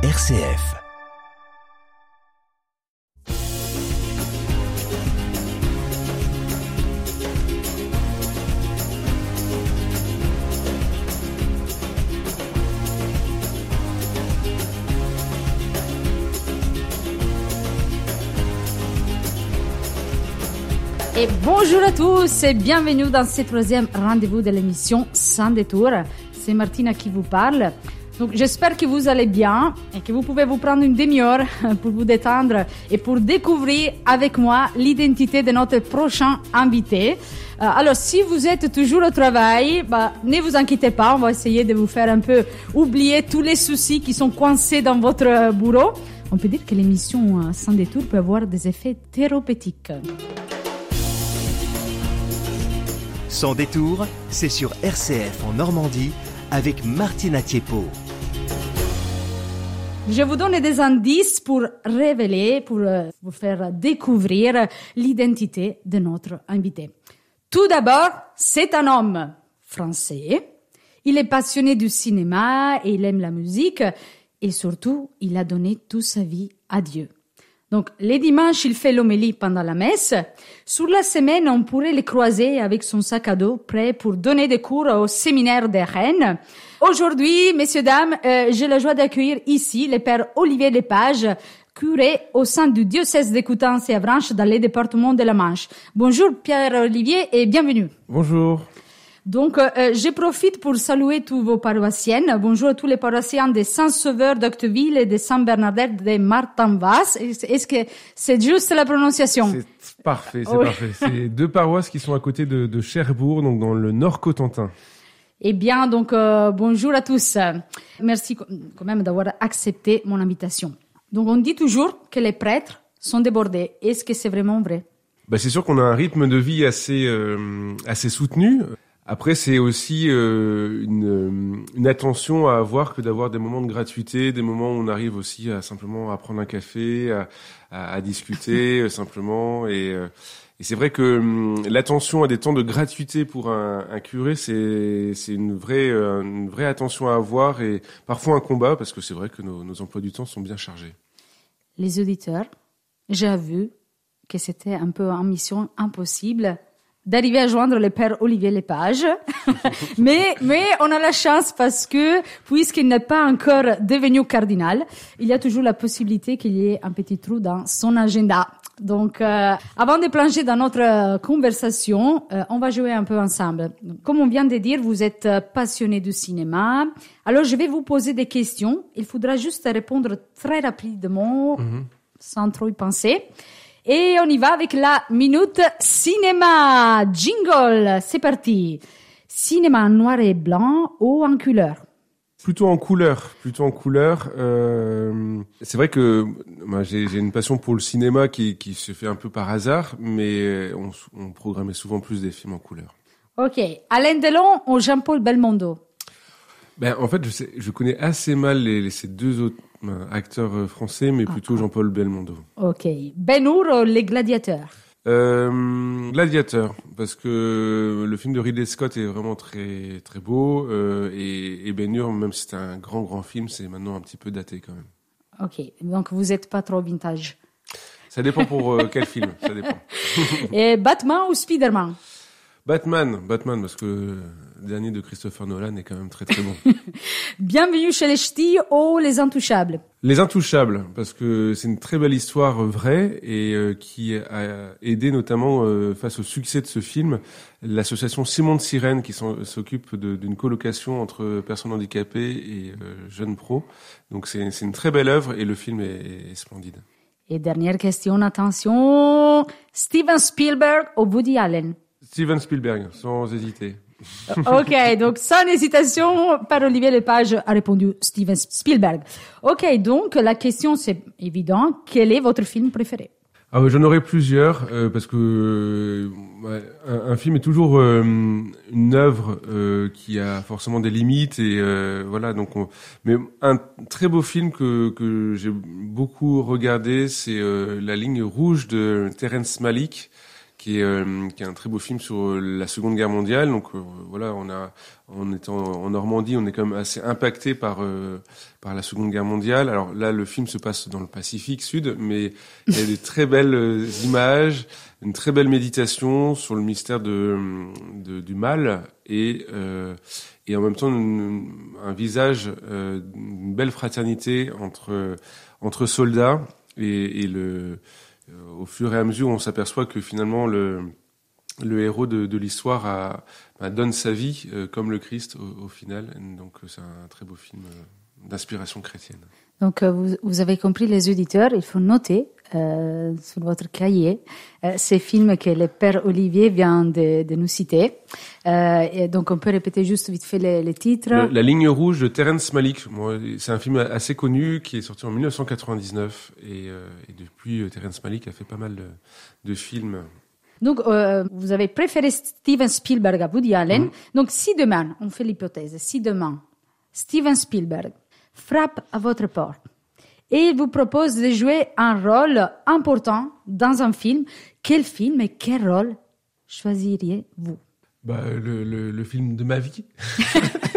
RCF. Et bonjour à tous et bienvenue dans ce troisième rendez-vous de l'émission Sans détour. C'est Martina qui vous parle. Donc j'espère que vous allez bien et que vous pouvez vous prendre une demi-heure pour vous détendre et pour découvrir avec moi l'identité de notre prochain invité. Euh, alors si vous êtes toujours au travail, bah, ne vous inquiétez pas, on va essayer de vous faire un peu oublier tous les soucis qui sont coincés dans votre bureau. On peut dire que l'émission euh, Sans détour peut avoir des effets thérapeutiques. Sans détour, c'est sur RCF en Normandie avec Martina Thiepo. Je vous donne des indices pour révéler, pour euh, vous faire découvrir l'identité de notre invité. Tout d'abord, c'est un homme français. Il est passionné du cinéma et il aime la musique et surtout, il a donné toute sa vie à Dieu. Donc, les dimanches, il fait l'homélie pendant la messe. Sur la semaine, on pourrait le croiser avec son sac à dos prêt pour donner des cours au séminaire des Rennes. Aujourd'hui, messieurs, dames, euh, j'ai la joie d'accueillir ici le père Olivier Lepage, curé au sein du diocèse de Coutances et Avranches dans les départements de la Manche. Bonjour Pierre-Olivier et bienvenue. Bonjour. Donc, euh, je profite pour saluer tous vos paroissiennes. Bonjour à tous les paroissiens de Saint-Sauveur d'Octeville et de Saint-Bernadette de Martin-Vas. Est-ce que c'est juste la prononciation C'est parfait, c'est parfait. C'est deux paroisses qui sont à côté de, de Cherbourg, donc dans le Nord Cotentin. Eh bien, donc, euh, bonjour à tous. Merci quand même d'avoir accepté mon invitation. Donc, on dit toujours que les prêtres sont débordés. Est-ce que c'est vraiment vrai? Bah, C'est sûr qu'on a un rythme de vie assez, euh, assez soutenu. Après, c'est aussi euh, une, une, attention à avoir que d'avoir des moments de gratuité, des moments où on arrive aussi à simplement à prendre un café, à, à, à discuter euh, simplement. Et, euh, et c'est vrai que hum, l'attention à des temps de gratuité pour un, un curé, c'est une vraie, une vraie attention à avoir et parfois un combat parce que c'est vrai que nos, nos emplois du temps sont bien chargés. Les auditeurs, j'ai vu que c'était un peu en mission impossible d'arriver à joindre le père Olivier Lepage. mais, mais on a la chance parce que, puisqu'il n'est pas encore devenu cardinal, il y a toujours la possibilité qu'il y ait un petit trou dans son agenda. Donc, euh, avant de plonger dans notre conversation, euh, on va jouer un peu ensemble. Comme on vient de dire, vous êtes passionné du cinéma. Alors, je vais vous poser des questions. Il faudra juste répondre très rapidement, mm -hmm. sans trop y penser. Et on y va avec la minute cinéma. Jingle, c'est parti. Cinéma en noir et blanc ou en couleur? Plutôt en couleur, plutôt en couleur. Euh, c'est vrai que moi, j'ai une passion pour le cinéma qui, qui, se fait un peu par hasard, mais on, on programmait souvent plus des films en couleur. Ok. Alain Delon ou Jean-Paul Belmondo? Ben, en fait, je, sais, je connais assez mal les, les, ces deux euh, acteurs français, mais plutôt ah, Jean-Paul Belmondo. Ok. Ben Hur ou Les Gladiateurs euh, Gladiateur, parce que le film de Ridley Scott est vraiment très très beau euh, et, et Ben Hur, même si c'est un grand grand film, c'est maintenant un petit peu daté quand même. Ok, donc vous n'êtes pas trop vintage. Ça dépend pour euh, quel film, ça dépend. et Batman ou Spider-Man? Batman, Batman, parce que le dernier de Christopher Nolan est quand même très très bon. Bienvenue chez les Ch'tis ou Les Intouchables Les Intouchables, parce que c'est une très belle histoire vraie et euh, qui a aidé notamment euh, face au succès de ce film l'association Simon de Sirène qui s'occupe d'une colocation entre personnes handicapées et euh, jeunes pros. Donc c'est une très belle œuvre et le film est, est splendide. Et dernière question, attention, Steven Spielberg ou Woody Allen? Steven Spielberg, sans hésiter. ok, donc sans hésitation, par Olivier Lepage a répondu Steven Spielberg. Ok, donc la question c'est évident, quel est votre film préféré? Ah J'en aurais plusieurs, euh, parce que euh, ouais, un, un, film est toujours euh, une œuvre euh, qui a forcément des limites, et euh, voilà. Donc, on... mais un très beau film que, que j'ai beaucoup regardé, c'est La ligne rouge de Terence Malick qui est, euh, qui est un très beau film sur la Seconde Guerre mondiale. Donc voilà, on a, en étant en Normandie, on est quand même assez impacté par par la Seconde Guerre mondiale. Alors là, le film se passe dans le Pacifique Sud, mais il y a des très belles images, une très belle méditation sur le mystère de, de du mal et et en même temps un visage, euh, une belle fraternité entre entre soldats et, et le euh, au fur et à mesure on s'aperçoit que finalement le le héros de, l'histoire bah, donne sa vie euh, comme le Christ au, final. Donc c'est un très beau film d'inspiration chrétienne. Donc vous, avez compris les auditeurs, il faut noter euh, sur votre cahier euh, ces films que le père Olivier vient de, de nous citer. Euh, et donc on peut répéter juste vite fait les, les titres. La ligne rouge de Terence Malick. C'est un film assez connu qui est sorti en 1999 et, et depuis Terence Malick a fait pas mal de, de films. Donc, euh, vous avez préféré Steven Spielberg à Woody Allen. Mm. Donc, si demain, on fait l'hypothèse, si demain, Steven Spielberg frappe à votre porte et il vous propose de jouer un rôle important dans un film. Quel film et quel rôle choisiriez-vous? Bah, le, le, le, film de ma vie.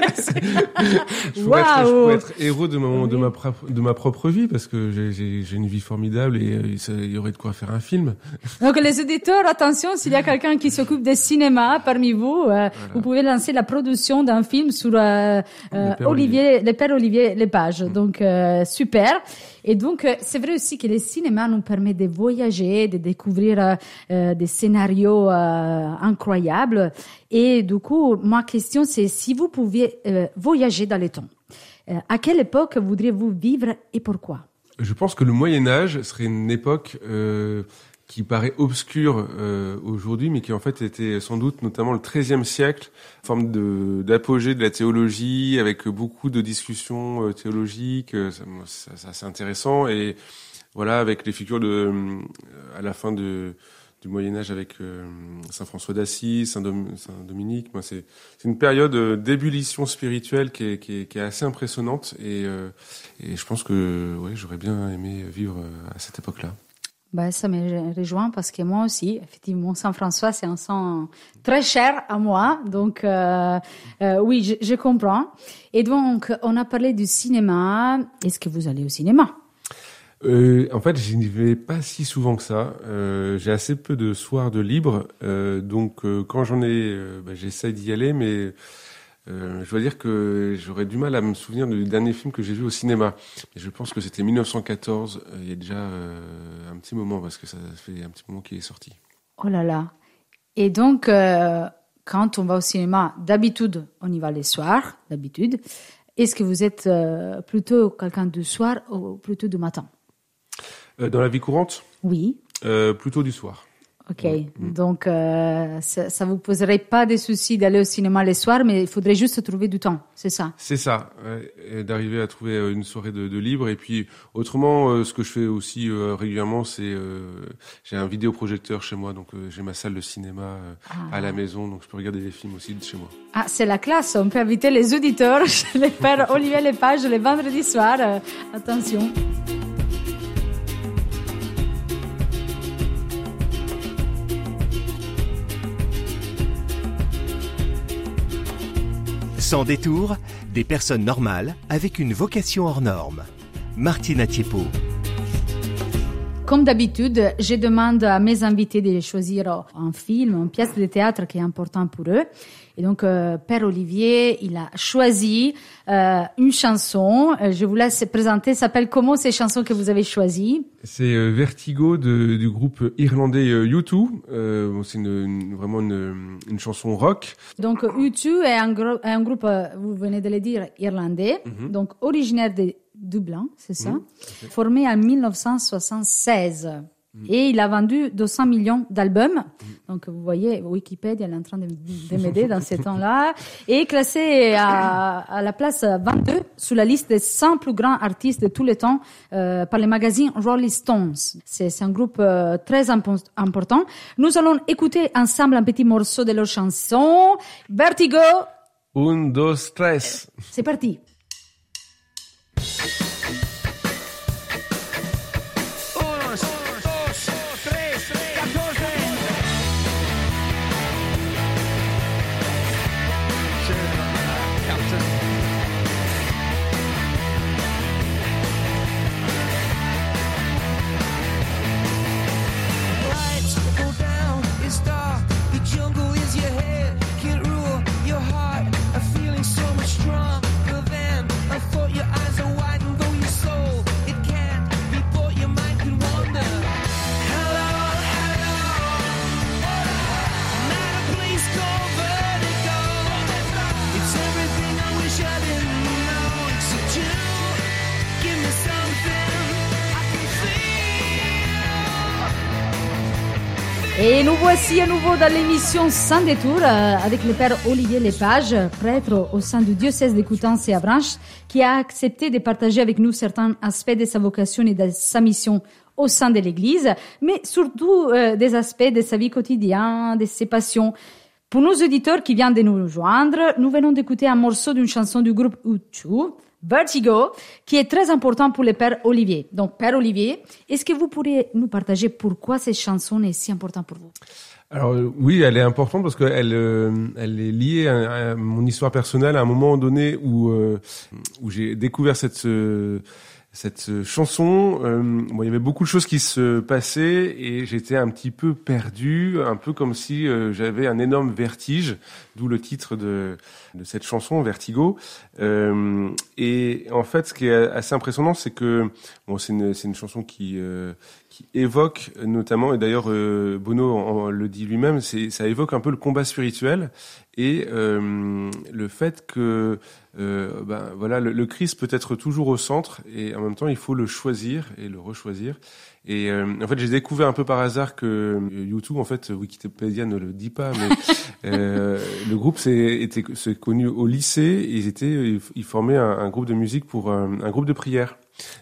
je, pourrais wow. être, je pourrais être héros de, ma, de ma propre vie parce que j'ai une vie formidable et euh, il y aurait de quoi faire un film. Donc les auditeurs, attention, s'il y a quelqu'un qui s'occupe des cinéma parmi vous, euh, voilà. vous pouvez lancer la production d'un film sur euh, euh le Olivier, Olivier, le père Olivier Lepage. Donc euh, super. Et donc, c'est vrai aussi que le cinéma nous permet de voyager, de découvrir euh, des scénarios euh, incroyables. Et du coup, ma question, c'est si vous pouviez euh, voyager dans le temps, à quelle époque voudriez-vous vivre et pourquoi? Je pense que le Moyen Âge serait une époque qui paraît obscure euh, aujourd'hui, mais qui en fait était sans doute notamment le XIIIe siècle, forme de d'apogée de la théologie, avec beaucoup de discussions euh, théologiques. Euh, c'est assez intéressant et voilà, avec les figures de euh, à la fin de du Moyen Âge avec euh, Saint François d'Assise, Saint, Dom, Saint, Dominique. Moi, c'est c'est une période d'ébullition spirituelle qui est, qui est, qui est assez impressionnante et, et je pense que ouais, j'aurais bien aimé vivre à cette époque-là. Ben, ça me rejoint parce que moi aussi, effectivement, Saint-François, c'est un sang très cher à moi. Donc, euh, euh, oui, je, je, comprends. Et donc, on a parlé du cinéma. Est-ce que vous allez au cinéma? Euh, En fait, je n'y vais pas si souvent que ça. Euh, J'ai assez peu de soirs de libre. Euh, donc, quand j'en ai, ben, j'essaie d'y aller, mais euh, je dois dire que j'aurais du mal à me souvenir du dernier film que j'ai vu au cinéma. je pense que c'était 1914, euh, il y a déjà euh, un petit moment, parce que ça fait un petit moment qu'il est sorti. Oh là là. Et donc, euh, quand on va au cinéma, d'habitude, on y va les soirs, d'habitude. Est-ce que vous êtes euh, plutôt quelqu'un du soir ou plutôt du matin? Dans la vie courante? Oui. plutôt du soir. Ok, mmh. donc euh, ça, ça vous poserait pas de soucis d'aller au cinéma les soirs, mais il faudrait juste trouver du temps, c'est ça? C'est ça, ouais, d'arriver à trouver euh, une soirée de, de, libre. Et puis autrement, euh, ce que je fais aussi euh, régulièrement, c'est j'ai un vidéoprojecteur chez moi, donc j'ai ma salle de cinéma ah. à la maison, donc je peux regarder des films aussi de chez moi. Ah, c'est la classe, on peut inviter les auditeurs chez les pères Olivier Lepage les vendredis soirs. attention. Sans détour, des personnes normales avec une vocation hors norme. Martina Tiepo. Comme d'habitude, je demande à mes invités de choisir un film, une pièce de théâtre qui est important pour eux. Et donc, euh, Père Olivier, il a choisi euh, une chanson. Euh, je vous laisse présenter. S'appelle comment ces chansons que vous avez choisies C'est euh, Vertigo de, du groupe irlandais U2. Euh, c'est une, une, vraiment une, une, chanson rock. Donc, U2 est un, gro un groupe, vous venez de le dire, irlandais. Mm -hmm. Donc, originaire de Dublin, c'est ça, okay. formé en 1976. Mmh. Et il a vendu 200 millions d'albums. Donc, vous voyez, Wikipédia est en train de, de m'aider dans ces temps-là. Et classé à, à, la place 22 sur la liste des 100 plus grands artistes de tous les temps euh, par le magazine Rolling Stones. C'est un groupe euh, très impo important. Nous allons écouter ensemble un petit morceau de leur chanson. Vertigo. Un, dos, tres. C'est parti. Et nous voici à nouveau dans l'émission Sans détour euh, avec le père Olivier Lepage, prêtre au sein du diocèse de Coutances et Avranches, qui a accepté de partager avec nous certains aspects de sa vocation et de sa mission au sein de l'Église, mais surtout euh, des aspects de sa vie quotidienne, de ses passions. Pour nos auditeurs qui viennent de nous rejoindre, nous venons d'écouter un morceau d'une chanson du groupe U2, Vertigo, qui est très important pour le Père Olivier. Donc, Père Olivier, est-ce que vous pourriez nous partager pourquoi cette chanson est si importante pour vous? Alors oui, elle est importante parce qu'elle euh, elle est liée à, mon histoire personnelle à un moment donné où euh, où j'ai découvert cette cette chanson, euh, bon, il y avait beaucoup de choses qui se passaient et j'étais un petit peu perdu, un peu comme si euh, j'avais un énorme vertige, d'où le titre de, de cette chanson, Vertigo. Euh, et en fait, ce qui est assez impressionnant, c'est que bon, c'est une, une chanson qui euh, qui évoque notamment, et d'ailleurs Bono le dit lui-même, c'est ça évoque un peu le combat spirituel et le fait que euh, ben voilà, le, Christ peut être toujours au centre et en même temps il faut le choisir et le rechoisir. Et euh, en fait, j'ai découvert un peu par hasard que YouTube, en fait, Wikipédia ne le dit pas, mais euh, le groupe s'est connu au lycée. ils étaient, ils formaient un, un, groupe de musique pour un, un groupe de prière.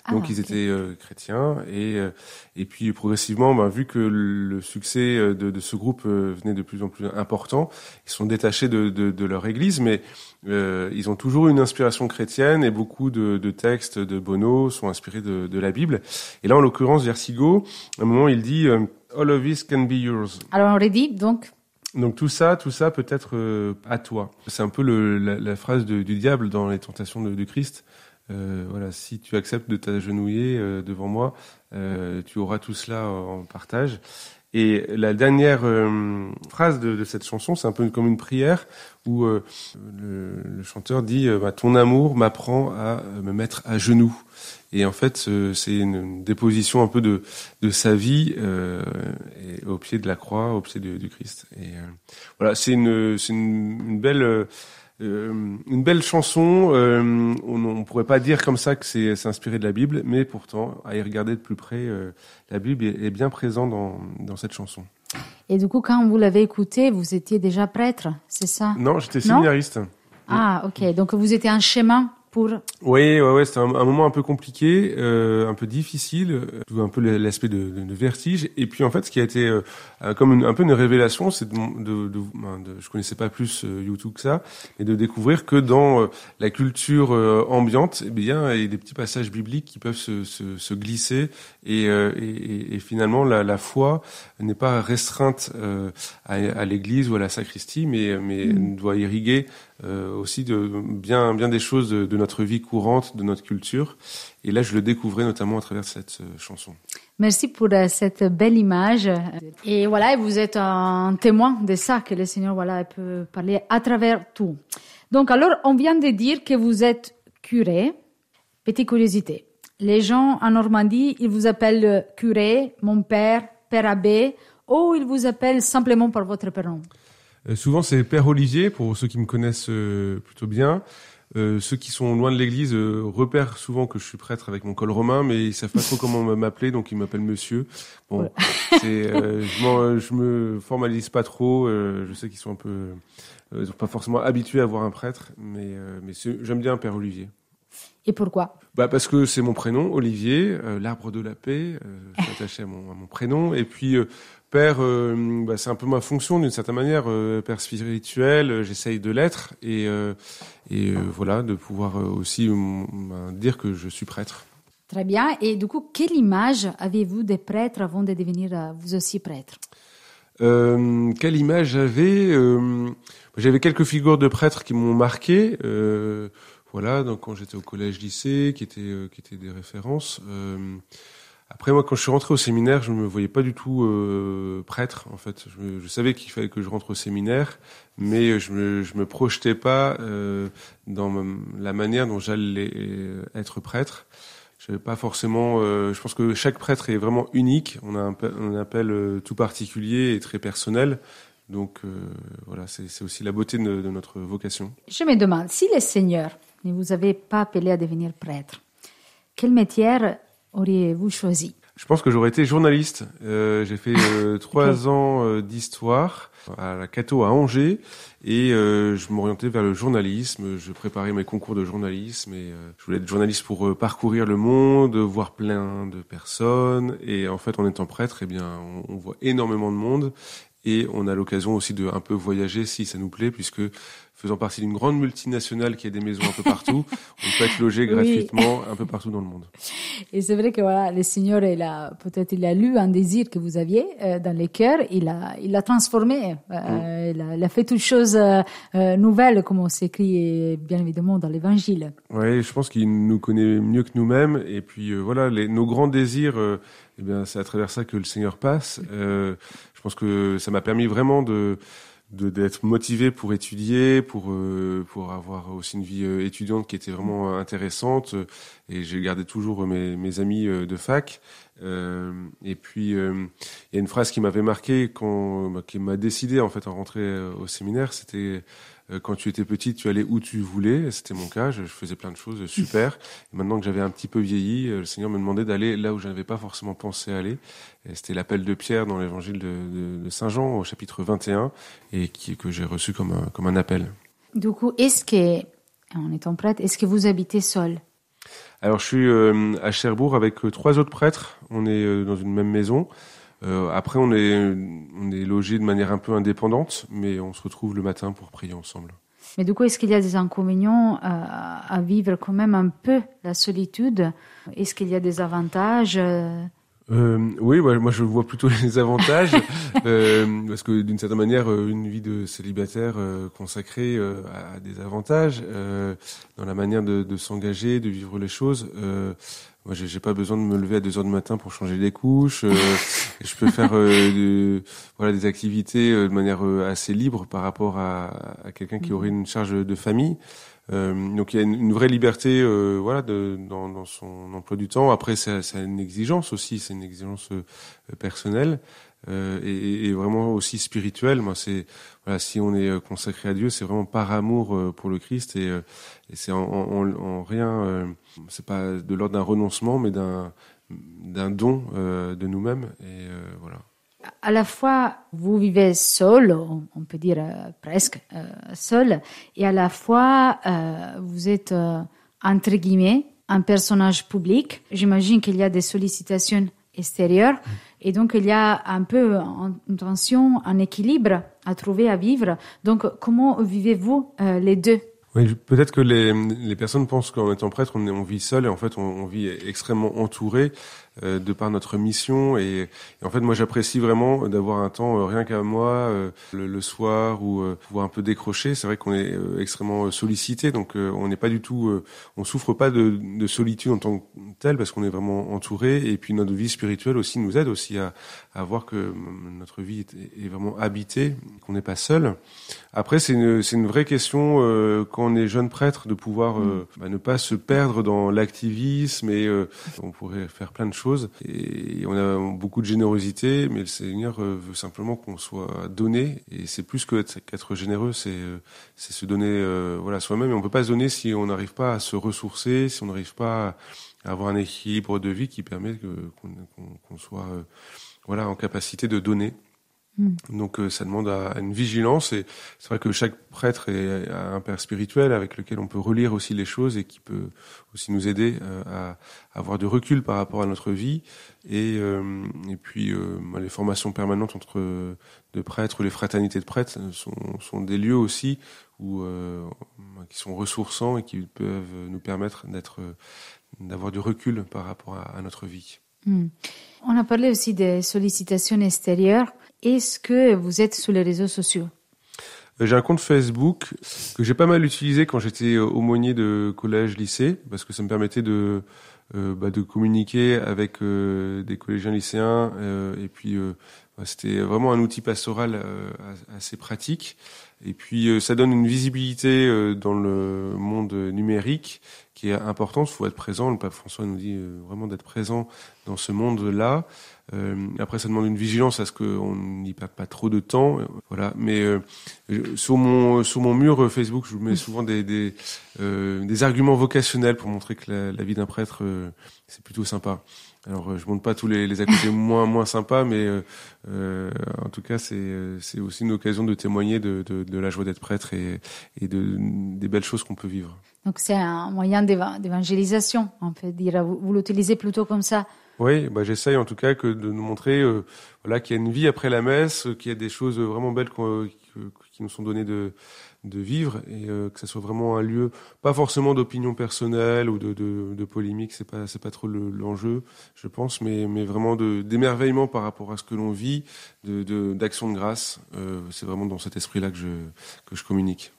Ah, Donc ils étaient euh, chrétiens et euh, et puis progressivement, ben, vu que le succès de, de ce groupe venait de plus en plus important, ils sont détachés de, de, de leur église, mais euh, ils ont toujours une inspiration chrétienne et beaucoup de, de textes de Bono sont inspirés de, de, la Bible. Et là, en l'occurrence, Versigo, à un moment, il dit All of this can be yours. Alors on redit donc. Donc tout ça, tout ça peut être à toi. C'est un peu le, la, la, phrase du diable dans les tentations de, de Christ. Euh, voilà, si tu acceptes de t'agenouiller euh, devant moi, euh, tu auras tout cela en partage. Et la dernière phrase de, de, cette chanson, c'est un peu comme une prière où le, le, chanteur dit bah, Ton amour m'apprend à me mettre à genoux. Et en fait, c'est une, déposition un peu de, de sa vie et au pied de la croix, au pied du, Christ. Et voilà, c'est une, une, une belle euh, une belle chanson, euh, on ne pourrait pas dire comme ça que c'est inspiré de la Bible, mais pourtant, à y regarder de plus près, euh, la Bible est, bien présente dans, dans cette chanson. Et du coup, quand vous l'avez écouté, vous étiez déjà prêtre, c'est ça? Non, j'étais séminariste. Ah, ok. Donc vous étiez un chemin pour... Oui, ouais, ouais, c'était un, moment un peu compliqué, euh, un peu difficile, euh, un peu l'aspect de, de, de, vertige. Et puis en fait, ce qui a été euh, comme une, un peu une révélation, c'est de, de, de, ben, je connaissais pas plus euh, YouTube que ça, et de découvrir que dans euh, la culture ambiante, eh bien, il y a des petits passages bibliques qui peuvent se, se, se glisser, et, et, et, finalement, la, la foi n'est pas restreinte à, à l'Église ou à la sacristie, mais, mais mm. doit irriguer euh, aussi de bien bien des choses de, notre vie courante, de notre culture. Et là, je le découvrais notamment à travers cette euh, chanson. Merci pour euh, cette belle image. Et voilà, vous êtes un témoin de ça que le Seigneur voilà peut parler à travers tout. Donc alors, on vient de dire que vous êtes curé. Petite curiosité. Les gens en Normandie, ils vous appellent curé, mon père, père abbé, ou ils vous appellent simplement par votre prénom? Euh, souvent, c'est Père Olivier, pour ceux qui me connaissent euh, plutôt bien. Euh, ceux qui sont loin de l'église euh, repèrent souvent que je suis prêtre avec mon col romain, mais ils savent pas trop comment m'appeler, donc ils m'appellent Monsieur. Bon, euh, je, je, me formalise pas trop. je sais qu'ils sont un peu, ils sont pas forcément habitués à voir un prêtre, mais mais j'aime bien Père Olivier. Et pourquoi? Bah parce que c'est mon prénom, Olivier, l'arbre de la paix. je suis attaché à mon, à mon prénom, et puis Père, euh, bah, c'est un peu ma fonction d'une certaine manière, euh, père spirituel. Euh, j'essaye de l'être et, et voilà, de pouvoir aussi bah, dire que je suis prêtre. Très bien. Et du coup, quelle image avez-vous des prêtres avant de devenir vous aussi prêtre? Quelle image j'avais J'avais quelques figures de prêtres qui m'ont marqué. voilà, donc quand j'étais au collège-lycée, qui étaient qui étaient des références. Après, moi, quand je suis rentré au séminaire, je me voyais pas du tout euh, prêtre. En fait, je, savais qu'il fallait que je rentre au séminaire, mais je me, me projetais pas euh, dans la manière dont j'allais euh, être prêtre. Je pas forcément. Je pense que chaque prêtre est vraiment unique. On a un, appel tout particulier et très personnel. Donc voilà, c'est aussi la beauté de, notre vocation. Je me demande si les seigneurs ne vous avez pas appelé à devenir prêtre, quel métier auriez-vous choisi Je pense que j'aurais été journaliste. Euh, j'ai fait euh, trois ans euh, d'histoire à la Cato à Angers et euh, je m'orientais vers le journalisme. Je préparais mes concours de journalisme et je voulais être journaliste pour parcourir le monde, voir plein de personnes. Et en fait, en étant prêtre, eh bien, on, on voit énormément de monde et on a l'occasion aussi de un peu voyager si ça nous plaît, puisque faisant partie d'une grande multinationale qui a des maisons un peu partout, on peut être logé gratuitement un peu partout dans le monde. Et c'est vrai que voilà, le Seigneur, il a peut-être il a lu un désir que vous aviez euh, dans les cœurs, il a il l'a transformé, euh, mm. il, a, il, a, fait toutes choses euh, nouvelles, comme on s'écrit bien évidemment dans l'Évangile. Oui, je pense qu'il nous connaît mieux que nous-mêmes, et puis voilà, les, nos grands désirs. eh bien, c'est à travers ça que le Seigneur passe. je pense que ça m'a permis vraiment de d'être motivé pour étudier, pour euh, pour avoir aussi une vie euh, étudiante qui était vraiment intéressante. Et j'ai gardé toujours mes, mes amis euh, de fac. et puis il y a une phrase qui m'avait marqué quand bah, qui m'a décidé en fait à rentrer au séminaire. C'était euh, quand tu étais petit, tu allais où tu voulais. C'était mon cas. Je, faisais plein de choses super. Et maintenant que j'avais un petit peu vieilli, euh, le Seigneur me demandait d'aller là où je n'avais pas forcément pensé aller. C'était l'appel de Pierre dans l'évangile de, de, Saint Jean au chapitre 21 et qui, que j'ai reçu comme un, comme un appel. Du coup, est-ce que, en étant prêtre, est-ce que vous habitez seul? Alors, je suis euh, à Cherbourg avec trois autres prêtres. On est dans une même maison. Euh, après, on est, on est logé de manière un peu indépendante, mais on se retrouve le matin pour prier ensemble. Mais du coup, est-ce qu'il y a des inconvénients à, à, vivre quand même un peu la solitude? Est-ce qu'il y a des avantages euh, oui, moi je vois plutôt les avantages, euh, parce que d'une certaine manière, euh, une vie de célibataire euh, consacrée euh, a des avantages dans la manière de, de s'engager, de vivre les choses. Moi, j'ai pas besoin de me lever à 2 heures du matin pour changer les couches. Euh, je peux faire euh, de, voilà des activités euh, de manière assez libre par rapport à, à quelqu'un qui aurait une charge de famille. donc il y a une, vraie liberté, voilà, de, dans, dans, son emploi du temps. Après, c'est une exigence aussi, c'est une exigence personnelle. Euh, et, et, vraiment aussi spirituelle. Moi, c'est voilà, si on est consacré à Dieu, c'est vraiment par amour pour le Christ et, et c'est en, en, en, rien c'est pas de l'ordre d'un renoncement, mais d'un d'un don euh, de nous-mêmes. Et euh, voilà. À la fois, vous vivez seul, on peut dire euh, presque euh, seul, et à la fois, euh, vous êtes, euh, entre guillemets, un personnage public. J'imagine qu'il y a des sollicitations extérieures, et donc il y a un peu une tension, un équilibre à trouver, à vivre. Donc, comment vivez-vous les deux? Oui, peut-être que les, les personnes pensent qu'en étant prêtre, on, on vit seul et en fait, on, on vit extrêmement entouré. Euh, de par notre mission. Et, en fait, moi, j'apprécie vraiment d'avoir un temps euh, rien qu'à moi euh, le, soir ou pouvoir un peu décrocher. C'est vrai qu'on est extrêmement sollicité, donc on n'est pas du tout, on souffre pas de, de, solitude en tant que tel parce qu'on est vraiment entouré. Et puis notre vie spirituelle aussi nous aide aussi à, à voir que notre vie est, est vraiment habitée, qu'on n'est pas seul. Après, c'est une, c'est une vraie question quand on est jeune prêtre de pouvoir mm. bah, ne pas se perdre dans l'activisme et on pourrait faire plein de choses et on a beaucoup de générosité, mais le Seigneur euh, veut simplement qu'on soit donné. Et c'est plus que qu'être généreux, c'est euh, c'est se donner euh, voilà soi-même. Et on peut pas se donner si on n'arrive pas à se ressourcer, si on n'arrive pas à avoir un équilibre de vie qui permet qu'on soit voilà en capacité de donner. Mm. Donc euh, ça demande à, une vigilance et c'est vrai que chaque prêtre est, a un père spirituel avec lequel on peut relire aussi les choses et qui peut aussi nous aider euh, à, avoir du recul par rapport à notre vie et, euh, et puis les formations permanentes entre de prêtres, les fraternités de prêtres sont, sont des lieux aussi où qui sont ressourçants et qui peuvent nous permettre d'être d'avoir du recul par rapport à, notre vie. Mm. On a parlé aussi des sollicitations extérieures. Est-ce que vous êtes sur les réseaux sociaux? Euh, j'ai un compte Facebook que j'ai pas mal utilisé quand j'étais aumônier de collège, lycée, parce que ça me permettait de euh, bah, communiquer avec euh, des collégiens lycéens, et puis bah, c'était vraiment un outil pastoral assez pratique. Et puis ça donne une visibilité dans le monde numérique qui est importante. Il faut être présent. Le pape François nous dit vraiment d'être présent dans ce monde-là. Euh, après, ça demande une vigilance à ce qu'on n'y perde pas trop de temps, voilà. Mais euh, sur mon sur mon mur Facebook, je vous mets souvent des des, euh, des arguments vocationnels pour montrer que la, la vie d'un prêtre c'est plutôt sympa. Alors, je montre pas tous les, les à côté moins moins sympas, mais en tout cas, c'est c'est aussi une occasion de témoigner de, de, de la joie d'être prêtre et, et de des belles choses qu'on peut vivre. Donc, c'est un moyen d'évangélisation, on peut dire. Vous, vous l'utilisez plutôt comme ça. Oui, bah j'essaye en tout cas que de nous montrer euh, voilà qu'il y a une vie après la messe, qu'il y a des choses vraiment belles qui nous sont données de, de vivre et euh, que ça soit vraiment un lieu pas forcément d'opinion personnelle ou de, de, de polémique, c'est pas c'est pas trop l'enjeu, je pense, mais mais vraiment de d'émerveillement par rapport à ce que l'on vit, de d'action de, grâce. Euh, c'est vraiment dans cet esprit-là que je que je communique.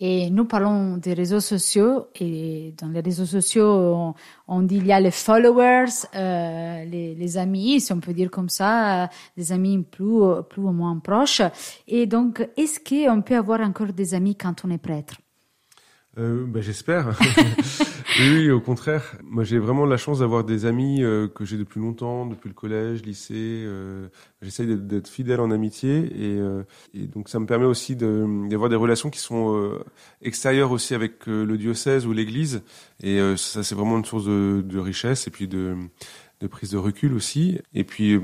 Et nous parlons des réseaux sociaux et dans les réseaux sociaux, on, dit il y a les followers, euh, les, les, amis, si on peut dire comme ça, euh, des amis plus, plus ou moins proches. Et donc, est-ce qu'on peut avoir encore des amis quand on est prêtre? Euh, bah, J'espère. oui, au contraire. Moi, j'ai vraiment la chance d'avoir des amis euh, que j'ai depuis longtemps, depuis le collège, lycée. Euh, J'essaye d'être fidèle en amitié et, euh, et, donc ça me permet aussi d'avoir des relations qui sont extérieures aussi avec le diocèse ou l'Église. Et ça, c'est vraiment une source de, de richesse et puis de de prise de recul aussi. Et puis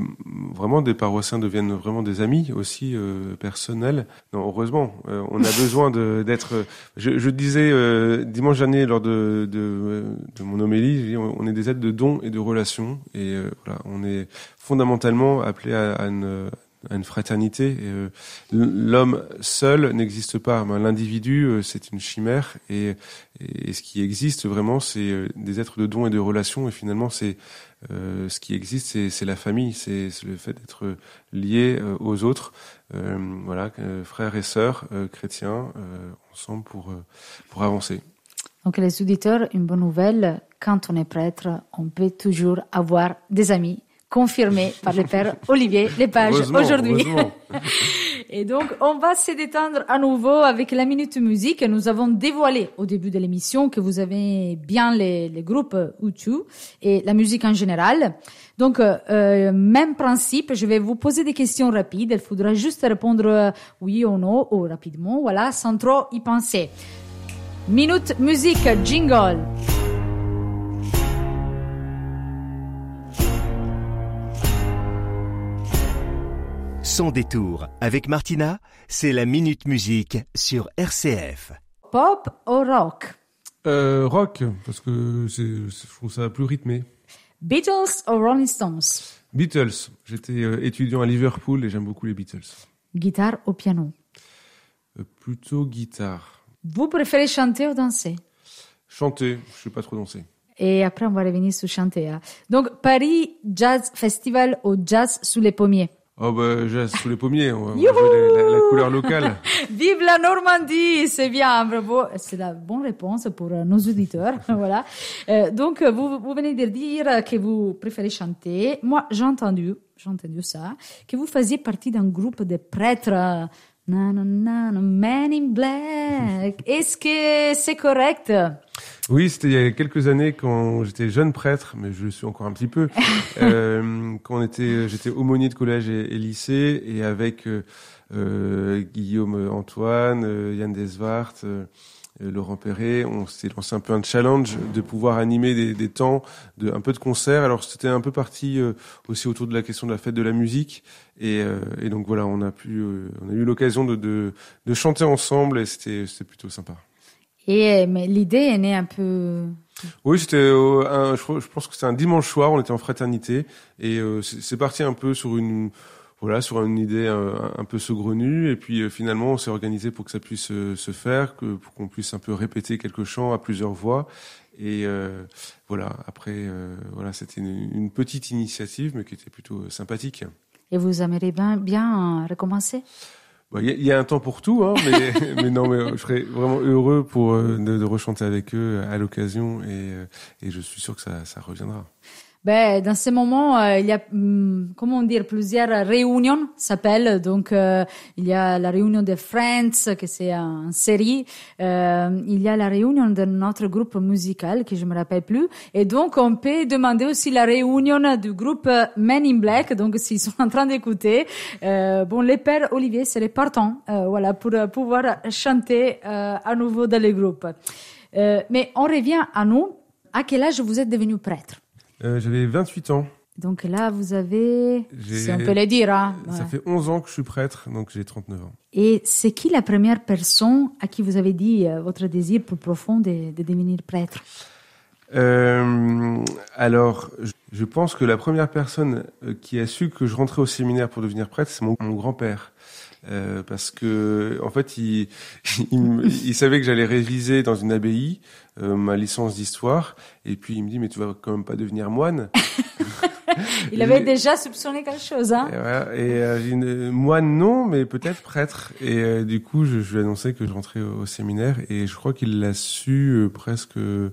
vraiment des paroissiens deviennent vraiment des amis aussi euh, personnels. Non, heureusement, euh, on a besoin d'être. Je, je, disais euh, dimanche dernier lors de, de, de mon homélie, on est des êtres de dons et de relations. Et voilà, on est fondamentalement appelé à, à une à une fraternité. Euh, l'homme seul n'existe pas. L'individu, euh, c'est une chimère, et, et, ce qui existe vraiment, c'est euh, des êtres de dons et de relations. Et finalement, c'est euh, ce qui existe, c'est la famille, c'est le fait d'être lié aux autres, euh, voilà, frères et sœurs chrétiens, ensemble pour pour avancer. Donc les auditeurs, une bonne nouvelle, quand on est prêtre, on peut toujours avoir des amis confirmé par le père Olivier Lepage aujourd'hui. Et donc, on va se détendre à nouveau avec la Minute Musique. Nous avons dévoilé au début de l'émission que vous avez bien les, les groupes U2 et la musique en général. Donc, euh, même principe, je vais vous poser des questions rapides. Il faudra juste répondre euh, oui ou non, ou rapidement, voilà, sans trop y penser. Minute Musique, jingle. Sans détour, avec Martina, c'est la Minute Musique sur RCF. Pop ou rock? Euh, Rock, parce que je trouve ça plus rythmé. Beatles ou Rolling Stones? Beatles. J'étais euh, étudiant à Liverpool et j'aime beaucoup les Beatles. Guitare ou piano? Euh, Plutôt guitare. Vous préférez chanter ou danser? Chanter, je ne sais pas trop danser. Et après, on va revenir sur chanter. Hein. Donc, Paris Jazz Festival ou Jazz sous les pommiers? Oh bah, j'ai sous les pommiers, on va, jouer la, la, couleur locale. Vive la Normandie, c'est bien, bravo. C'est la bonne réponse pour nos auditeurs, voilà. Euh, donc, vous, vous venez de dire que vous préférez chanter. Moi, j'ai entendu, j'ai entendu ça, que vous faisiez partie d'un groupe de prêtres. Nanana, Man in Black. Est-ce que c'est correct? Oui, c'était il y a quelques années quand j'étais jeune prêtre, mais je le suis encore un petit peu. euh, quand on était, j'étais aumônier de collège et, lycée, et avec euh, euh Guillaume Antoine, euh, Yann Desvart, euh, Laurent Perret, on s'est lancé un peu un challenge de pouvoir animer des, des temps, de un peu de concert. Alors c'était un peu parti aussi autour de la question de la fête de la musique, et, et donc voilà, on a pu, on a eu l'occasion de, de, de chanter ensemble, et c'était c'était plutôt sympa. Et mais l'idée est née un peu. Oui, c'était euh, je, pense que c'était un dimanche soir, on était en fraternité et euh, c'est parti un peu sur une voilà sur une idée euh, un, peu saugrenue et puis euh, finalement on s'est organisé pour que ça puisse se faire, que pour qu'on puisse un peu répéter quelques chants à plusieurs voix et voilà après voilà c'était une, une, petite initiative mais qui était plutôt sympathique. Et vous aimeriez bien bien recommencer? Il y, y, a un temps pour tout, hein, mais, mais non, mais je serais vraiment heureux pour euh, de, de rechanter avec eux à l'occasion et, euh, et, je suis sûr que ça, ça reviendra. Ben, dans ce moment, euh, il y a, hum, comment dire, plusieurs réunions s'appellent. Donc, euh, il y a la réunion de Friends, que c'est une série. Euh, il y a la réunion de notre groupe musical, que je me rappelle plus. Et donc, on peut demander aussi la réunion du groupe Men in Black. Donc, s'ils sont en train d'écouter, euh, bon, les pères Olivier seraient partants, euh, voilà, pour euh, pouvoir chanter à nouveau dans le groupe. Euh, mais on revient à nous. À quel âge vous êtes devenu prêtre? Euh, J'avais 28 ans. Donc là, vous avez, si on peut le dire, hein, Ça fait 11 ans que je suis prêtre, donc j'ai 39 ans. Et c'est qui la première personne à qui vous avez dit euh, votre désir plus profond de, de devenir prêtre? Euh, alors, je- pense que la première personne qui a su que je rentrais au séminaire pour devenir prêtre, c'est mon, mon grand-père. Euh, parce que en fait, il, il, il savait que j'allais réviser dans une abbaye euh, ma licence d'histoire, et puis il me dit mais tu vas quand même pas devenir moine. Il avait déjà soupçonné quelque chose, hein Et, voilà, et euh, moine non, mais peut-être prêtre. Et euh, du coup, je, je lui ai annoncé que je rentrais au, au séminaire, et je crois qu'il l'a su euh, presque euh,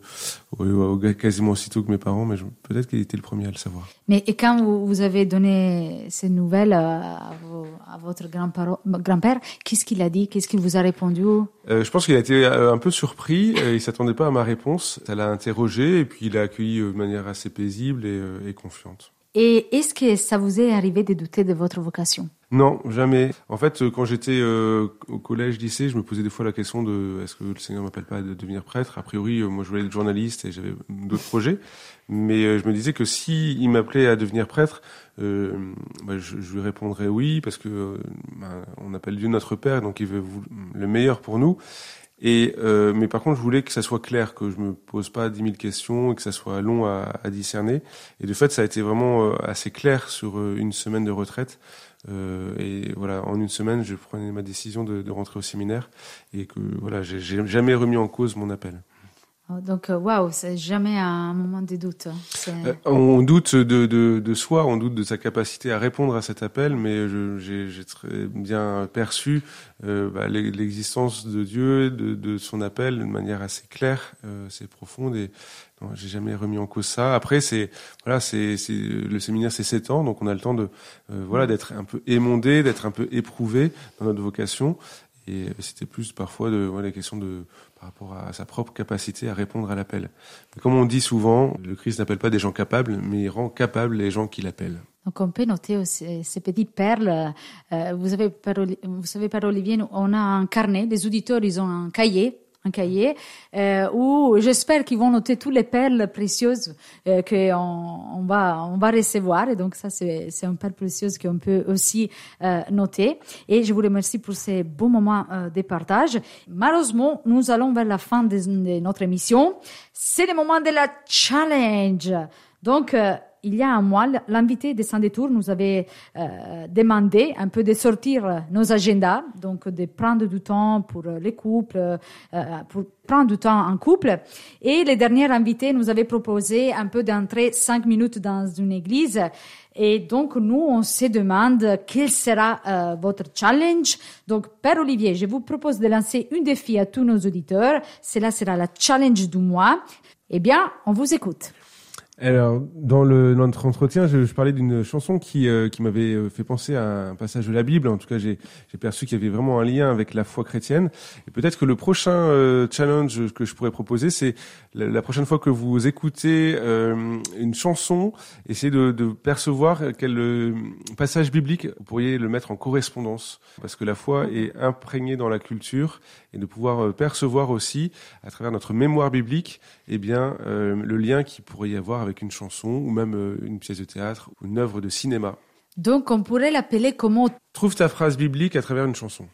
quasiment aussitôt que mes parents, mais peut-être qu'il était le premier à le savoir. Mais et quand vous, vous avez donné ces nouvelles euh, à, vos- à votre grand-père, qu'est-ce qu'il a dit? Qu'est-ce qu'il vous a répondu? Euh, je pense qu'il a été euh, un peu surpris. euh, il s'attendait pas à ma réponse. Ça l'a interrogé et puis il l'a accueilli de manière assez paisible et, et confiante. Et est-ce que ça vous est arrivé de douter de votre vocation? Non, jamais. En fait, euh, quand j'étais euh, au collège, lycée, je me posais des fois la question de est-ce que le Seigneur m'appelle pas de devenir prêtre? A priori, euh, moi, je voulais être journaliste et j'avais d'autres projets. Mais je me disais que si il m'appelait à devenir prêtre, bah, je, lui répondrais oui parce que bah, on appelle Dieu notre Père, donc il veut le meilleur pour nous. Et euh, mais par contre, je voulais que ça soit clair, que je me pose pas dix mille questions et que ça soit long à, à discerner. Et de fait, ça a été vraiment euh, assez clair sur euh, une semaine de retraite. Euh, et voilà, en une semaine, je prenais ma décision de, de rentrer au séminaire et que voilà, j'ai j'ai jamais remis en cause mon appel. Oh, Donc, euh, waouh, c'est jamais un moment de doute. C'est- Euh, on doute de, de, de soi, on doute de sa capacité à répondre à cet appel, mais j'ai très bien perçu euh, bah, l'e- l'existence de Dieu, de, de son appel, de manière assez claire, euh, assez profonde, et j'ai jamais remis en cause ça. Après, c'est voilà, c'est c'est- le séminaire, c'est sept ans, donc on a le temps de euh, voilà d'être un peu émondé, d'être un peu éprouvé dans notre vocation. Et c'était plus parfois de voilà, la question de par rapport à sa propre capacité à répondre à l'appel. Comme on dit souvent, le Christ n'appelle pas des gens capables, mais il rend capables les gens qui l'appellent. Donc on peut noter aussi ces petites perles. Euh, vous, avez, Père Oli- vous savez, Père Olivier, on a un carnet, les auditeurs, ils ont un cahier, un cahier euh, où j'espère qu'ils vont noter toutes les perles précieuses euh, qu'on on va, on va recevoir. Et donc ça, c'est c'est une perle précieuse qu'on peut aussi euh, noter. Et je vous remercie pour ces beaux moments euh, de partage. Malheureusement, nous allons vers la fin de, de notre émission. C'est le moment de la challenge. Donc, euh, il y a un mois, l'invité de Saint-Détour nous avait euh, demandé un peu de sortir nos agendas, donc de prendre du temps pour euh, les couples, euh, pour prendre du temps en couple. Et le dernier invité nous avait proposé un peu d'entrer cinq minutes dans une église. Et donc, nous, on se demande quel sera euh, votre challenge. Donc, Père Olivier, je vous propose de lancer un défi à tous nos auditeurs. Cela sera la challenge du mois. Eh bien, on vous écoute. Alors, dans le, notre entretien, je, je parlais d'une chanson qui, euh, qui m'avait euh, fait penser à un passage de la Bible. En tout cas, j'ai j'ai perçu qu'il y avait vraiment un lien avec la foi chrétienne. Et peut-être que le prochain euh, challenge que je pourrais proposer, c'est la, la prochaine fois que vous écoutez euh, une chanson, essayez de, de percevoir quel euh, passage biblique vous pourriez le mettre en correspondance. Parce que la foi est imprégnée dans la culture et de pouvoir euh, percevoir aussi, à travers notre mémoire biblique, eh bien, euh, le lien qu'il pourrait y avoir avec une chanson ou même euh, une pièce de théâtre ou une œuvre de cinéma. Donc, on pourrait l'appeler comment Trouve ta phrase biblique à travers une chanson.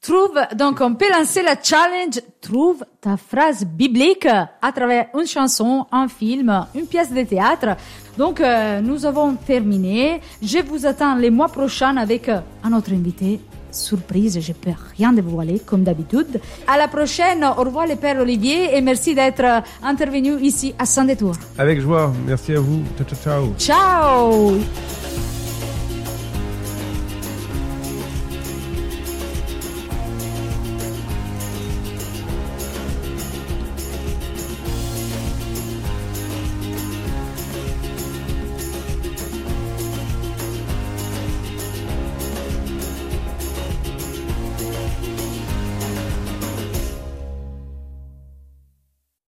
Trouve, donc on peut lancer la challenge, trouve ta phrase biblique à travers une chanson, un film, une pièce de théâtre. Donc euh, nous avons terminé. Je vous attends les mois prochains avec un autre invité. Surprise, je peux rien dévoiler comme d'habitude. À la prochaine, au revoir les pères Olivier et merci d'être euh, intervenu ici à Saint-Détour. Avec joie. Merci à vous. Ciao, ciao, ciao. Ciao